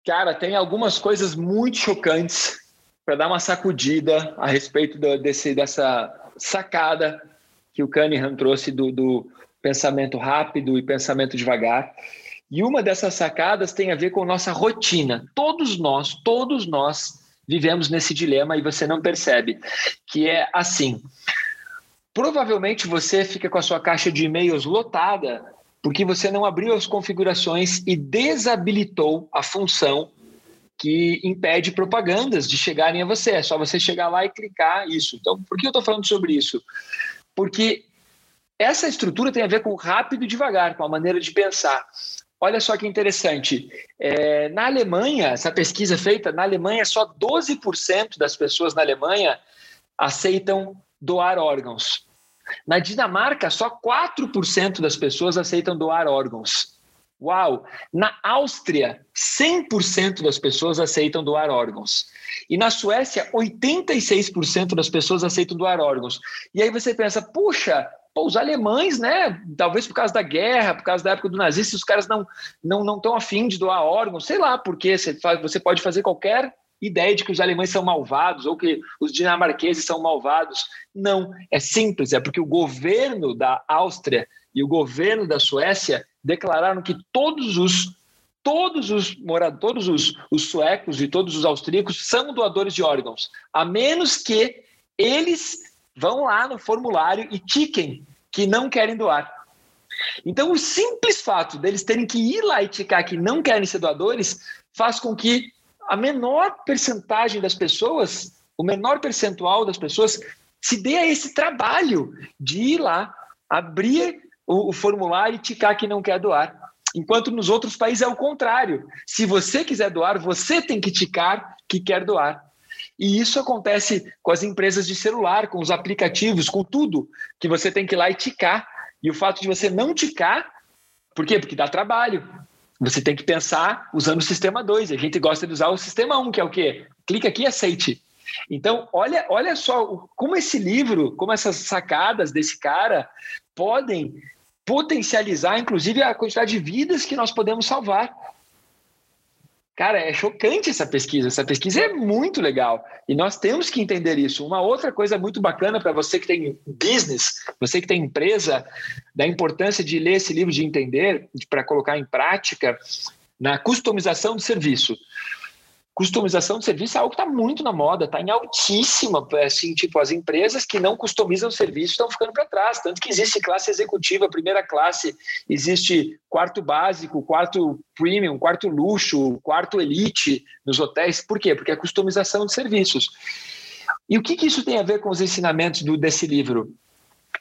Cara, tem algumas coisas muito chocantes para dar uma sacudida a respeito do, desse, dessa sacada que o Cunningham trouxe do, do pensamento rápido e pensamento devagar. E uma dessas sacadas tem a ver com nossa rotina. Todos nós, todos nós vivemos nesse dilema e você não percebe, que é assim. Provavelmente você fica com a sua caixa de e-mails lotada porque você não abriu as configurações e desabilitou a função que impede propagandas de chegarem a você. É só você chegar lá e clicar isso. Então, por que eu estou falando sobre isso? Porque essa estrutura tem a ver com rápido e devagar, com a maneira de pensar. Olha só que interessante. É, na Alemanha, essa pesquisa feita, na Alemanha, só 12% das pessoas na Alemanha aceitam doar órgãos. Na Dinamarca, só 4% das pessoas aceitam doar órgãos. Uau! Na Áustria, 100% das pessoas aceitam doar órgãos. E na Suécia, 86% das pessoas aceitam doar órgãos. E aí você pensa, puxa, pô, os alemães, né? Talvez por causa da guerra, por causa da época do nazismo, os caras não não não estão afim de doar órgãos, sei lá, porque você, faz, você pode fazer qualquer ideia de que os alemães são malvados ou que os dinamarqueses são malvados. Não, é simples, é porque o governo da Áustria e o governo da Suécia declararam que todos os todos os moradores, todos os, os suecos e todos os austríacos são doadores de órgãos, a menos que eles vão lá no formulário e tiquem que não querem doar. Então, o simples fato deles terem que ir lá e ticar que não querem ser doadores faz com que a menor percentagem das pessoas, o menor percentual das pessoas, se dê a esse trabalho de ir lá, abrir o, o formulário e ticar que não quer doar. Enquanto nos outros países é o contrário. Se você quiser doar, você tem que ticar que quer doar. E isso acontece com as empresas de celular, com os aplicativos, com tudo, que você tem que ir lá e ticar. E o fato de você não ticar, por quê? Porque dá trabalho. Você tem que pensar usando o sistema 2. A gente gosta de usar o sistema 1, um, que é o quê? Clica aqui e aceite. Então, olha, olha só como esse livro, como essas sacadas desse cara podem potencializar, inclusive, a quantidade de vidas que nós podemos salvar. Cara, é chocante essa pesquisa. Essa pesquisa é muito legal e nós temos que entender isso. Uma outra coisa muito bacana para você que tem business, você que tem empresa, da importância de ler esse livro de entender, para colocar em prática na customização do serviço customização de serviço é algo que está muito na moda, está em altíssima, assim, tipo, as empresas que não customizam serviço estão ficando para trás, tanto que existe classe executiva, primeira classe, existe quarto básico, quarto premium, quarto luxo, quarto elite nos hotéis, por quê? Porque é customização de serviços. E o que, que isso tem a ver com os ensinamentos do, desse livro?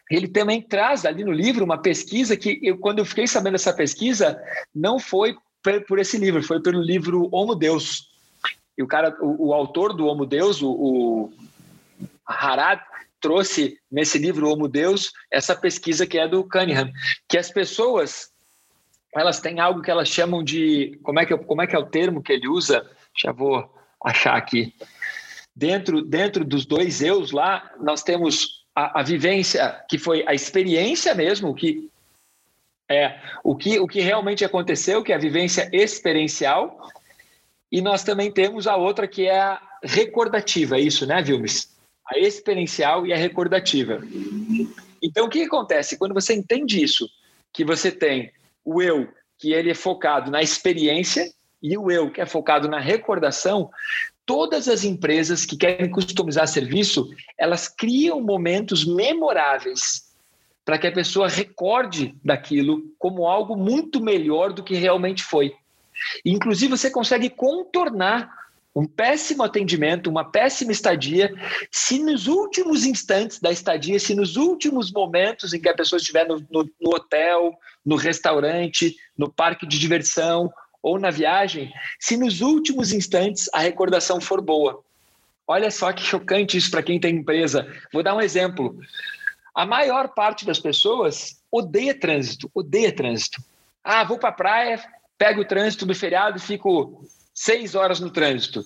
Ele também traz ali no livro uma pesquisa que, eu, quando eu fiquei sabendo dessa pesquisa, não foi por esse livro, foi pelo livro Homo Deus, e o cara, o, o autor do Homo Deus, o, o Harad, trouxe nesse livro Homo Deus essa pesquisa que é do Cunningham, que as pessoas elas têm algo que elas chamam de como é que como é que é o termo que ele usa? Já vou achar aqui. Dentro dentro dos dois eus lá, nós temos a, a vivência que foi a experiência mesmo, que é o que o que realmente aconteceu, que é a vivência experiencial, e nós também temos a outra que é a recordativa, é isso, né, Vilmes? A experiencial e a recordativa. Então, o que acontece? Quando você entende isso, que você tem o eu, que ele é focado na experiência, e o eu, que é focado na recordação, todas as empresas que querem customizar serviço, elas criam momentos memoráveis para que a pessoa recorde daquilo como algo muito melhor do que realmente foi. Inclusive, você consegue contornar um péssimo atendimento, uma péssima estadia, se nos últimos instantes da estadia, se nos últimos momentos em que a pessoa estiver no, no, no hotel, no restaurante, no parque de diversão ou na viagem, se nos últimos instantes a recordação for boa. Olha só que chocante isso para quem tem empresa. Vou dar um exemplo. A maior parte das pessoas odeia trânsito, odeia trânsito. Ah, vou para a praia, pego o trânsito do feriado e fico seis horas no trânsito.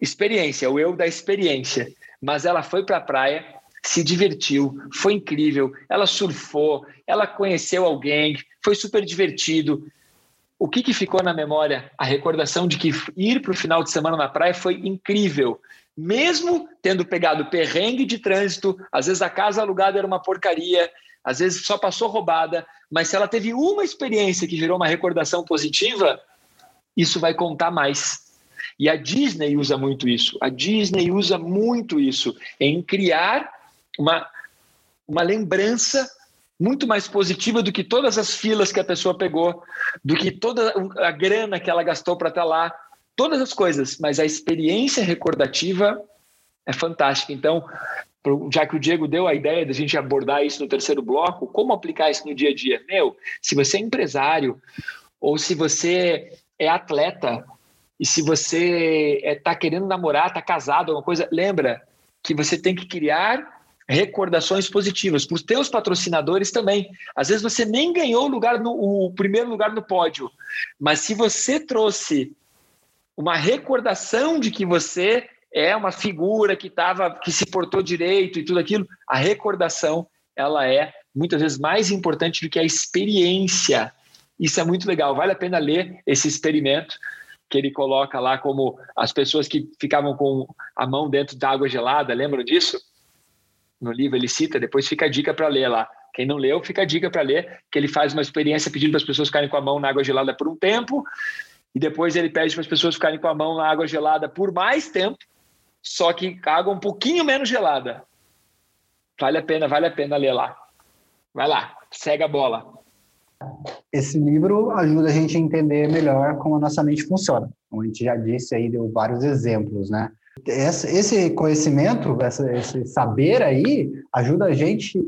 Experiência, o eu da experiência. Mas ela foi para a praia, se divertiu, foi incrível. Ela surfou, ela conheceu alguém, foi super divertido. O que, que ficou na memória? A recordação de que ir para o final de semana na praia foi incrível. Mesmo tendo pegado perrengue de trânsito, às vezes a casa alugada era uma porcaria, às vezes só passou roubada, mas se ela teve uma experiência que gerou uma recordação positiva, isso vai contar mais. E a Disney usa muito isso. A Disney usa muito isso em criar uma, uma lembrança muito mais positiva do que todas as filas que a pessoa pegou, do que toda a grana que ela gastou para estar lá, todas as coisas. Mas a experiência recordativa é fantástica. Então, já que o Diego deu a ideia de a gente abordar isso no terceiro bloco, como aplicar isso no dia a dia? Meu, se você é empresário ou se você é atleta e se você está é, tá querendo namorar, está casado, alguma coisa, lembra que você tem que criar recordações positivas para os teus patrocinadores também. Às vezes você nem ganhou lugar no o primeiro lugar no pódio, mas se você trouxe uma recordação de que você é uma figura que tava, que se portou direito e tudo aquilo, a recordação ela é muitas vezes mais importante do que a experiência isso é muito legal, vale a pena ler esse experimento que ele coloca lá como as pessoas que ficavam com a mão dentro da água gelada, lembram disso? No livro ele cita, depois fica a dica para ler lá. Quem não leu, fica a dica para ler, que ele faz uma experiência pedindo para as pessoas ficarem com a mão na água gelada por um tempo, e depois ele pede para as pessoas ficarem com a mão na água gelada por mais tempo, só que água um pouquinho menos gelada. Vale a pena, vale a pena ler lá. Vai lá, segue a bola. Esse livro ajuda a gente a entender melhor como a nossa mente funciona. Como a gente já disse aí, deu vários exemplos, né? Esse conhecimento, esse saber aí, ajuda a gente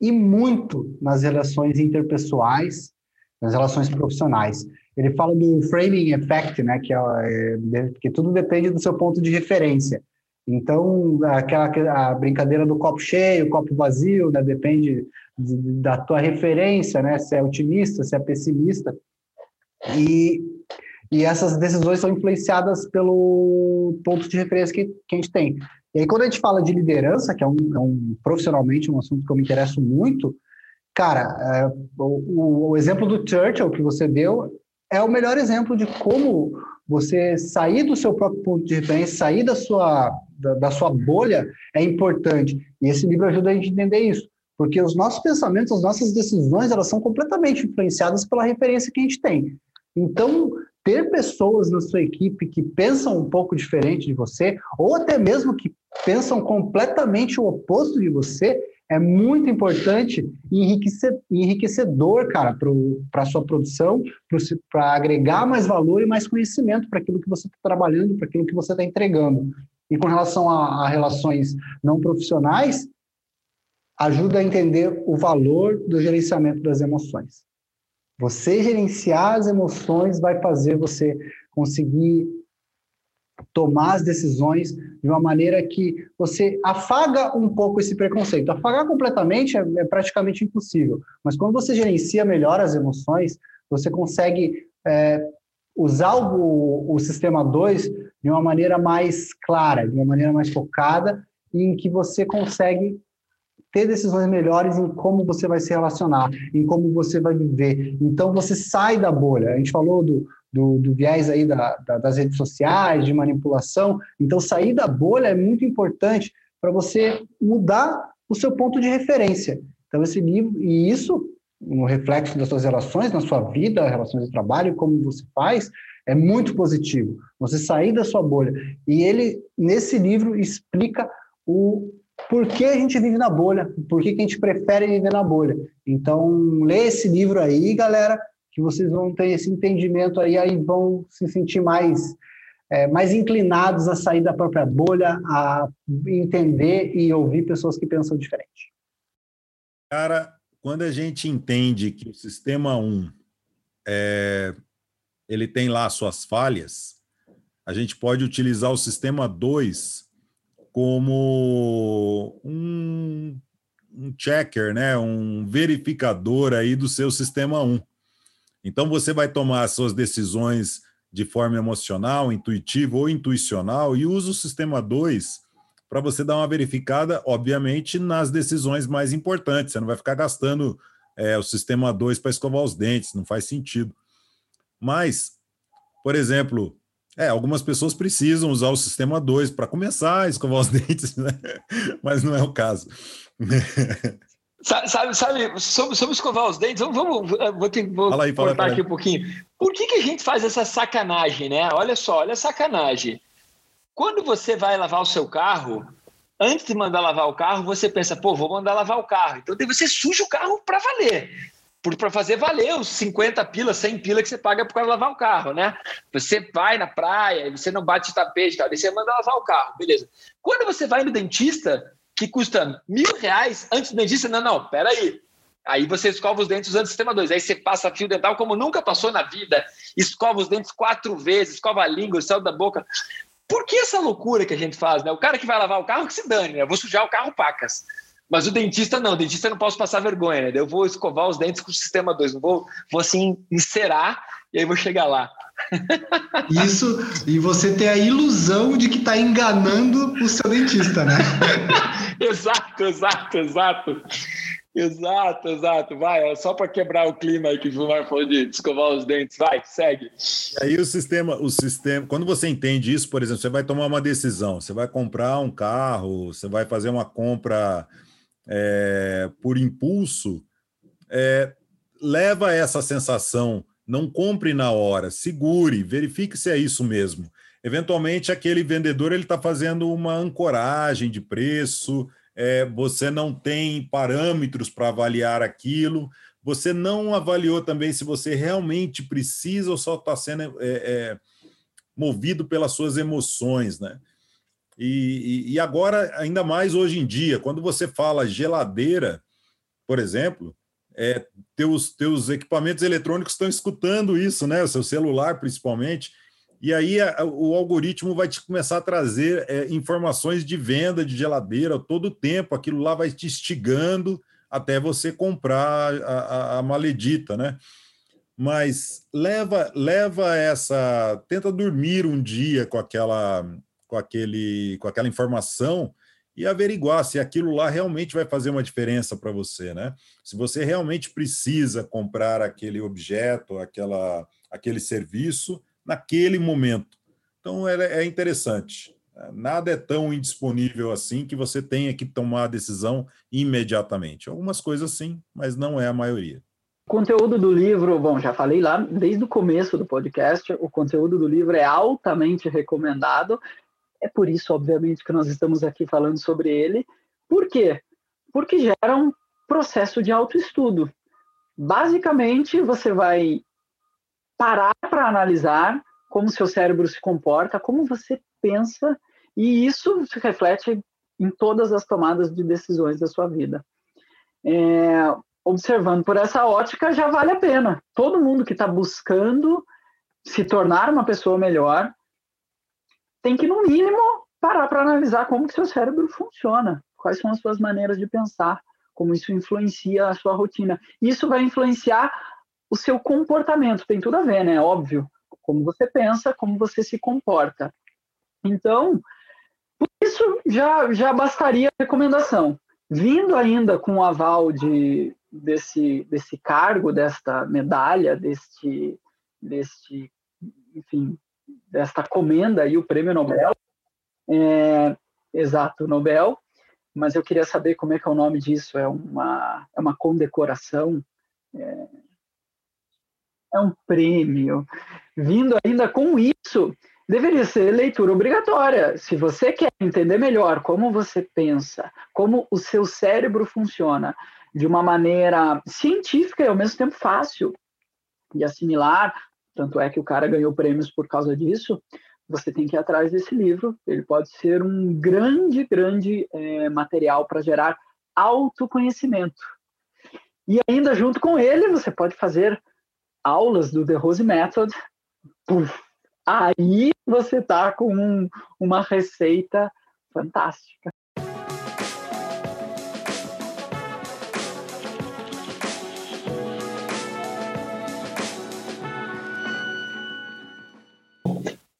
e muito nas relações interpessoais, nas relações profissionais. Ele fala do framing effect, né, que, é, é que tudo depende do seu ponto de referência. Então, aquela a brincadeira do copo cheio, copo vazio, né, depende da tua referência, né? Se é otimista, se é pessimista. E, e essas decisões são influenciadas pelo ponto de referência que, que a gente tem. E aí, quando a gente fala de liderança, que é um, é um profissionalmente um assunto que eu me interesso muito, cara, é, o, o exemplo do Churchill que você deu é o melhor exemplo de como você sair do seu próprio ponto de referência, sair da sua, da, da, sua bolha é importante. E esse livro ajuda a gente a entender isso. Porque os nossos pensamentos, as nossas decisões, elas são completamente influenciadas pela referência que a gente tem. Então, ter pessoas na sua equipe que pensam um pouco diferente de você, ou até mesmo que pensam completamente o oposto de você, é muito importante e enriquecedor, cara, para a sua produção, para agregar mais valor e mais conhecimento para aquilo que você está trabalhando, para aquilo que você está entregando. E com relação a, a relações não profissionais, ajuda a entender o valor do gerenciamento das emoções. Você gerenciar as emoções vai fazer você conseguir tomar as decisões de uma maneira que você afaga um pouco esse preconceito. Afagar completamente é, é praticamente impossível, mas quando você gerencia melhor as emoções, você consegue é, usar o, o sistema 2 de uma maneira mais clara, de uma maneira mais focada, em que você consegue ter decisões melhores em como você vai se relacionar, em como você vai viver. Então você sai da bolha. A gente falou do, do, do viés aí da, da, das redes sociais, de manipulação. Então sair da bolha é muito importante para você mudar o seu ponto de referência. Então esse livro e isso no reflexo das suas relações na sua vida, relações de trabalho, como você faz, é muito positivo. Você sair da sua bolha. E ele nesse livro explica o por que a gente vive na bolha, por que a gente prefere viver na bolha. Então, lê esse livro aí, galera, que vocês vão ter esse entendimento aí, aí vão se sentir mais, é, mais inclinados a sair da própria bolha, a entender e ouvir pessoas que pensam diferente. Cara, quando a gente entende que o sistema 1 é, ele tem lá suas falhas, a gente pode utilizar o sistema 2 como um, um checker, né? um verificador aí do seu sistema 1. Então você vai tomar as suas decisões de forma emocional, intuitiva ou intuicional e usa o sistema 2 para você dar uma verificada, obviamente, nas decisões mais importantes. Você não vai ficar gastando é, o sistema 2 para escovar os dentes, não faz sentido. Mas, por exemplo, é, algumas pessoas precisam usar o sistema 2 para começar a escovar os dentes, né? mas não é o caso. Sabe, sabe sobre, sobre, escovar os dentes, vamos, vamos vou, ter, vou fala aí, fala, cortar fala aqui um pouquinho. Por que, que a gente faz essa sacanagem, né? Olha só, olha a sacanagem. Quando você vai lavar o seu carro, antes de mandar lavar o carro, você pensa, pô, vou mandar lavar o carro. Então você suja o carro para valer para fazer valer os 50 pilas, 100 pilas que você paga para lavar o carro, né? Você vai na praia, você não bate tapete, tal, você manda lavar o carro, beleza. Quando você vai no dentista, que custa mil reais, antes do dentista, não, não, peraí. Aí você escova os dentes usando o sistema 2. Aí você passa fio dental como nunca passou na vida, escova os dentes quatro vezes, escova a língua, céu da boca. Por que essa loucura que a gente faz, né? O cara que vai lavar o carro que se dane, né? Eu vou sujar o carro pacas. Mas o dentista não, o dentista não posso passar vergonha, né? Eu vou escovar os dentes com o sistema 2, vou, vou assim encerar e aí vou chegar lá. Isso, e você ter a ilusão de que está enganando o seu dentista, né? exato, exato, exato. Exato, exato. Vai, só para quebrar o clima aí que o Gilmar falou de escovar os dentes. Vai, segue. E aí o sistema, o sistema, quando você entende isso, por exemplo, você vai tomar uma decisão, você vai comprar um carro, você vai fazer uma compra é, por impulso, é, leva essa sensação. Não compre na hora, segure, verifique se é isso mesmo. Eventualmente, aquele vendedor ele está fazendo uma ancoragem de preço, é, você não tem parâmetros para avaliar aquilo, você não avaliou também se você realmente precisa ou só está sendo é, é, movido pelas suas emoções, né? E, e, agora, ainda mais hoje em dia, quando você fala geladeira, por exemplo, é, teus, teus equipamentos eletrônicos estão escutando isso, né? O seu celular, principalmente. E aí a, o algoritmo vai te começar a trazer é, informações de venda de geladeira todo o tempo. Aquilo lá vai te instigando até você comprar a, a, a maledita, né? Mas leva leva essa, tenta dormir um dia com aquela com, aquele, com aquela informação e averiguar se aquilo lá realmente vai fazer uma diferença para você, né? Se você realmente precisa comprar aquele objeto, aquela, aquele serviço naquele momento. Então é, é interessante. Nada é tão indisponível assim que você tenha que tomar a decisão imediatamente. Algumas coisas sim, mas não é a maioria. O conteúdo do livro, bom, já falei lá desde o começo do podcast, o conteúdo do livro é altamente recomendado. É por isso, obviamente, que nós estamos aqui falando sobre ele. Por quê? Porque gera um processo de autoestudo. Basicamente, você vai parar para analisar como seu cérebro se comporta, como você pensa, e isso se reflete em todas as tomadas de decisões da sua vida. É, observando por essa ótica, já vale a pena. Todo mundo que está buscando se tornar uma pessoa melhor tem que, no mínimo, parar para analisar como que seu cérebro funciona, quais são as suas maneiras de pensar, como isso influencia a sua rotina. Isso vai influenciar o seu comportamento, tem tudo a ver, né? Óbvio, como você pensa, como você se comporta. Então, por isso já, já bastaria a recomendação. Vindo ainda com o aval de, desse, desse cargo, desta medalha, deste, deste, enfim, desta comenda e o prêmio Nobel, é, exato, Nobel, mas eu queria saber como é que é o nome disso, é uma, é uma condecoração, é, é um prêmio. Vindo ainda com isso, deveria ser leitura obrigatória. Se você quer entender melhor como você pensa, como o seu cérebro funciona de uma maneira científica e ao mesmo tempo fácil de assimilar, tanto é que o cara ganhou prêmios por causa disso, você tem que ir atrás desse livro. Ele pode ser um grande, grande é, material para gerar autoconhecimento. E ainda junto com ele, você pode fazer aulas do The Rose Method. Puf, aí você tá com um, uma receita fantástica.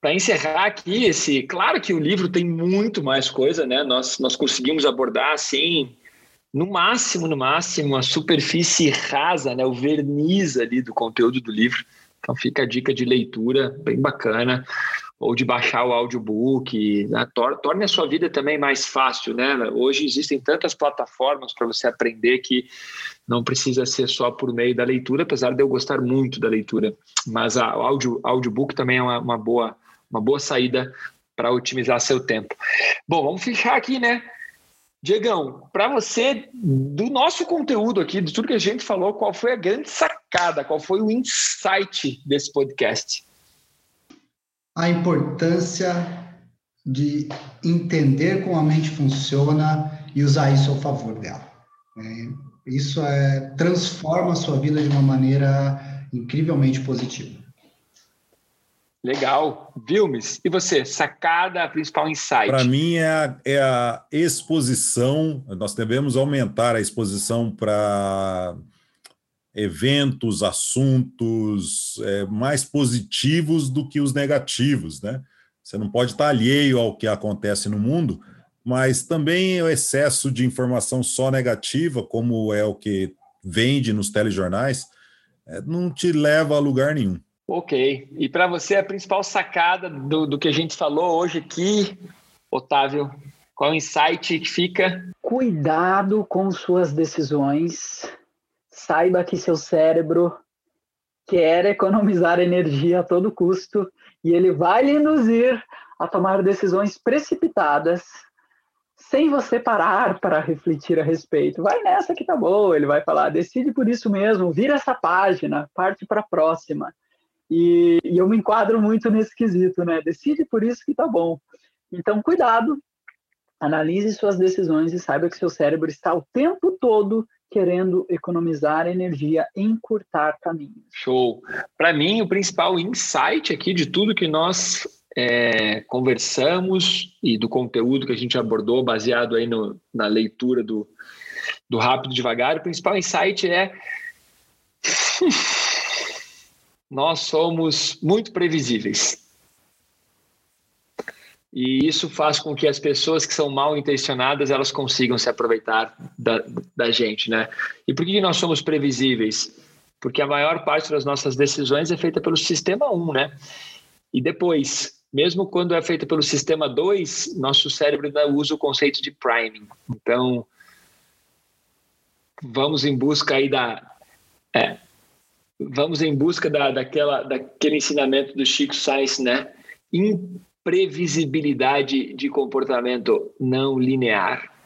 Para encerrar aqui esse, claro que o livro tem muito mais coisa, né? Nós nós conseguimos abordar assim, no máximo, no máximo, a superfície rasa, né? O verniz ali do conteúdo do livro. Então fica a dica de leitura bem bacana, ou de baixar o audiobook, né? torne a sua vida também mais fácil, né? Hoje existem tantas plataformas para você aprender que não precisa ser só por meio da leitura, apesar de eu gostar muito da leitura. Mas a, o audio, audiobook também é uma, uma boa, uma boa saída para otimizar seu tempo. Bom, vamos fechar aqui, né? Diegão, para você, do nosso conteúdo aqui, de tudo que a gente falou, qual foi a grande sacada, qual foi o insight desse podcast? A importância de entender como a mente funciona e usar isso ao favor dela. É, isso é, transforma a sua vida de uma maneira incrivelmente positiva. Legal. Vilmes, e você? Sacada, principal insight? Para mim é a, é a exposição. Nós devemos aumentar a exposição para eventos, assuntos é, mais positivos do que os negativos, né? Você não pode estar alheio ao que acontece no mundo, mas também o excesso de informação só negativa, como é o que vende nos telejornais, é, não te leva a lugar nenhum. Ok. E para você, a principal sacada do, do que a gente falou hoje aqui, Otávio, qual é o insight que fica? Cuidado com suas decisões. Saiba que seu cérebro quer economizar energia a todo custo e ele vai lhe induzir a tomar decisões precipitadas sem você parar para refletir a respeito. Vai nessa que tá boa, ele vai falar, decide por isso mesmo, vira essa página, parte para a próxima. E, e, eu me enquadro muito nesse quesito, né? Decide por isso que tá bom. Então, cuidado, analise suas decisões e saiba que seu cérebro está o tempo todo querendo economizar energia, encurtar caminhos. Show. Para mim, o principal insight aqui de tudo que nós é, conversamos e do conteúdo que a gente abordou, baseado aí no, na leitura do, do Rápido Devagar, o principal insight é nós somos muito previsíveis. E isso faz com que as pessoas que são mal intencionadas elas consigam se aproveitar da, da gente, né? E por que nós somos previsíveis? Porque a maior parte das nossas decisões é feita pelo sistema 1, né? E depois, mesmo quando é feita pelo sistema 2, nosso cérebro ainda usa o conceito de priming. Então, vamos em busca aí da é, vamos em busca da, daquela, daquele ensinamento do Chico Sainz, né? Imprevisibilidade de comportamento não linear.